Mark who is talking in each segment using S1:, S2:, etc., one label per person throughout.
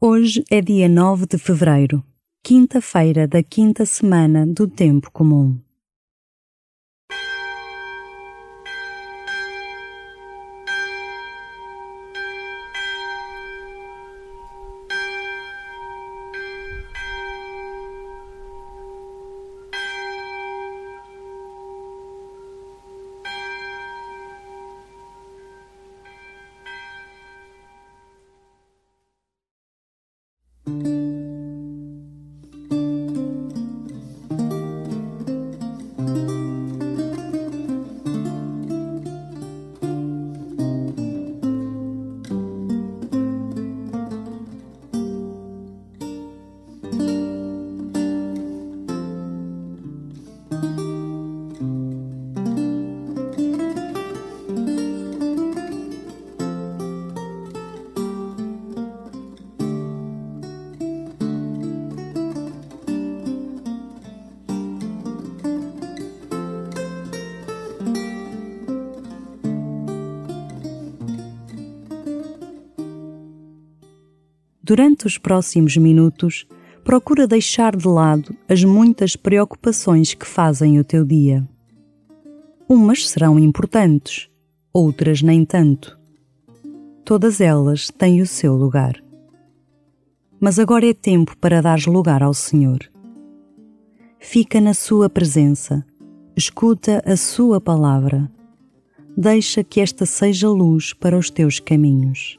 S1: Hoje é dia 9 de fevereiro, quinta-feira da quinta semana do Tempo Comum. Durante os próximos minutos, procura deixar de lado as muitas preocupações que fazem o teu dia. Umas serão importantes, outras nem tanto. Todas elas têm o seu lugar. Mas agora é tempo para dar lugar ao Senhor. Fica na Sua presença, escuta a Sua palavra. Deixa que esta seja luz para os teus caminhos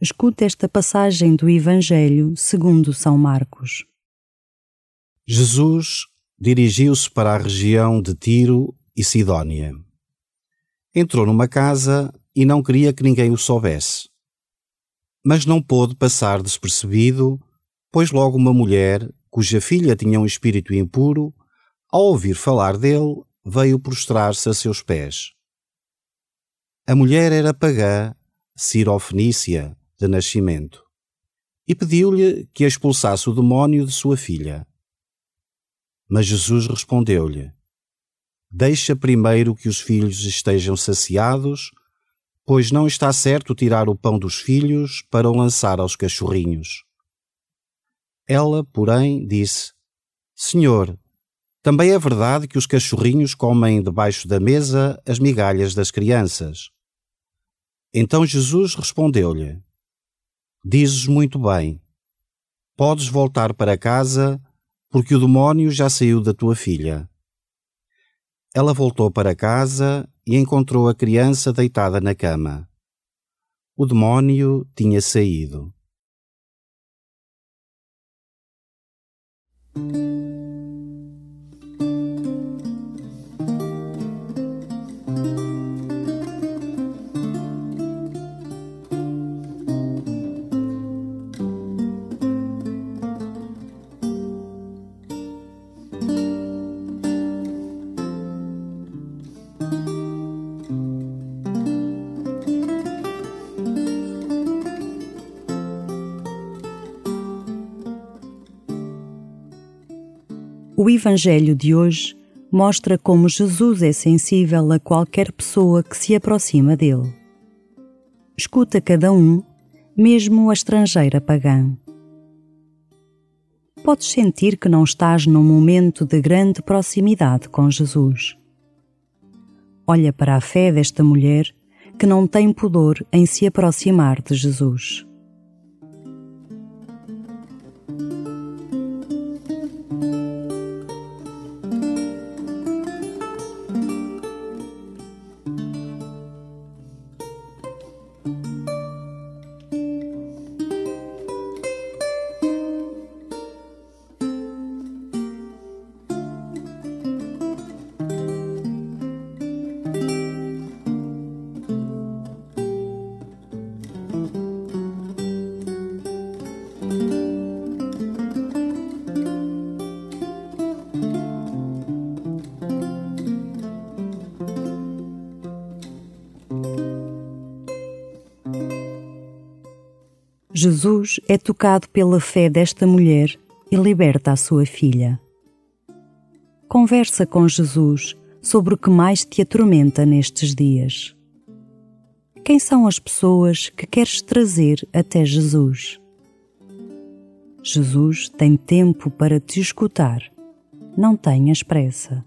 S1: Escuta esta passagem do Evangelho segundo São Marcos.
S2: Jesus dirigiu-se para a região de Tiro e Sidónia. Entrou numa casa e não queria que ninguém o soubesse. Mas não pôde passar despercebido, pois logo uma mulher, cuja filha tinha um espírito impuro, ao ouvir falar dele, veio prostrar-se a seus pés. A mulher era pagã, cirofenícia, de nascimento, e pediu-lhe que expulsasse o demónio de sua filha. Mas Jesus respondeu-lhe: Deixa primeiro que os filhos estejam saciados, pois não está certo tirar o pão dos filhos para o lançar aos cachorrinhos. Ela, porém, disse: Senhor, também é verdade que os cachorrinhos comem debaixo da mesa as migalhas das crianças. Então Jesus respondeu-lhe: Dizes muito bem. Podes voltar para casa, porque o demónio já saiu da tua filha. Ela voltou para casa e encontrou a criança deitada na cama. O demónio tinha saído.
S1: O Evangelho de hoje mostra como Jesus é sensível a qualquer pessoa que se aproxima dele. Escuta cada um, mesmo a estrangeira pagã. Podes sentir que não estás num momento de grande proximidade com Jesus. Olha para a fé desta mulher que não tem pudor em se aproximar de Jesus. Jesus é tocado pela fé desta mulher e liberta a sua filha. Conversa com Jesus sobre o que mais te atormenta nestes dias. Quem são as pessoas que queres trazer até Jesus? Jesus tem tempo para te escutar. Não tenhas pressa.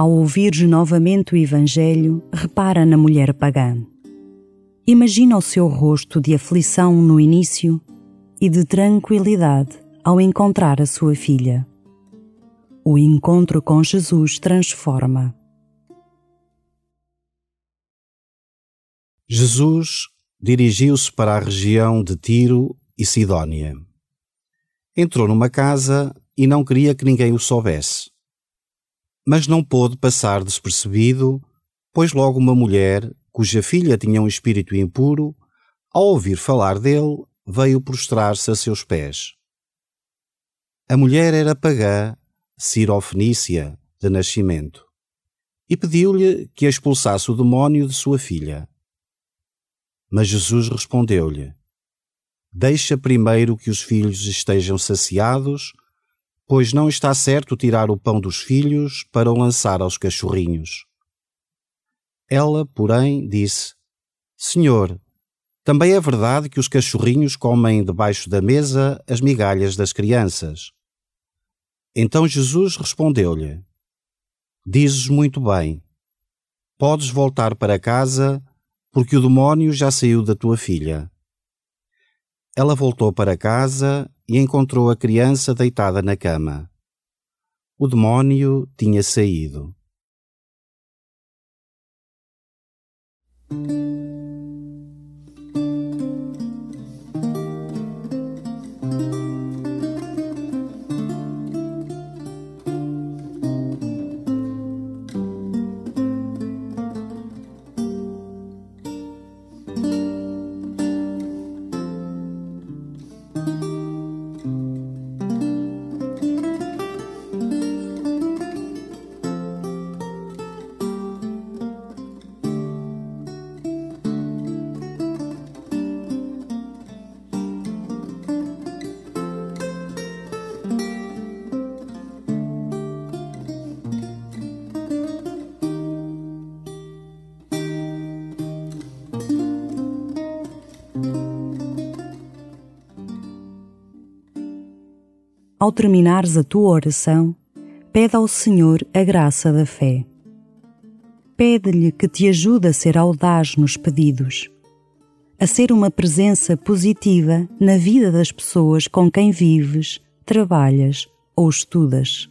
S1: Ao ouvires novamente o Evangelho, repara na mulher pagã. Imagina o seu rosto de aflição no início e de tranquilidade ao encontrar a sua filha. O encontro com Jesus transforma.
S2: Jesus dirigiu-se para a região de Tiro e Sidónia. Entrou numa casa e não queria que ninguém o soubesse mas não pôde passar despercebido, pois logo uma mulher, cuja filha tinha um espírito impuro, ao ouvir falar dele, veio prostrar-se a seus pés. A mulher era pagã, cirofenícia, de nascimento, e pediu-lhe que expulsasse o demónio de sua filha. Mas Jesus respondeu-lhe: Deixa primeiro que os filhos estejam saciados pois não está certo tirar o pão dos filhos para o lançar aos cachorrinhos. Ela, porém, disse: Senhor, também é verdade que os cachorrinhos comem debaixo da mesa as migalhas das crianças. Então Jesus respondeu-lhe: Dizes muito bem. Podes voltar para casa, porque o demónio já saiu da tua filha. Ela voltou para casa e encontrou a criança deitada na cama. O demónio tinha saído.
S1: Ao terminares a tua oração, pede ao Senhor a graça da fé. Pede-lhe que te ajude a ser audaz nos pedidos, a ser uma presença positiva na vida das pessoas com quem vives, trabalhas ou estudas.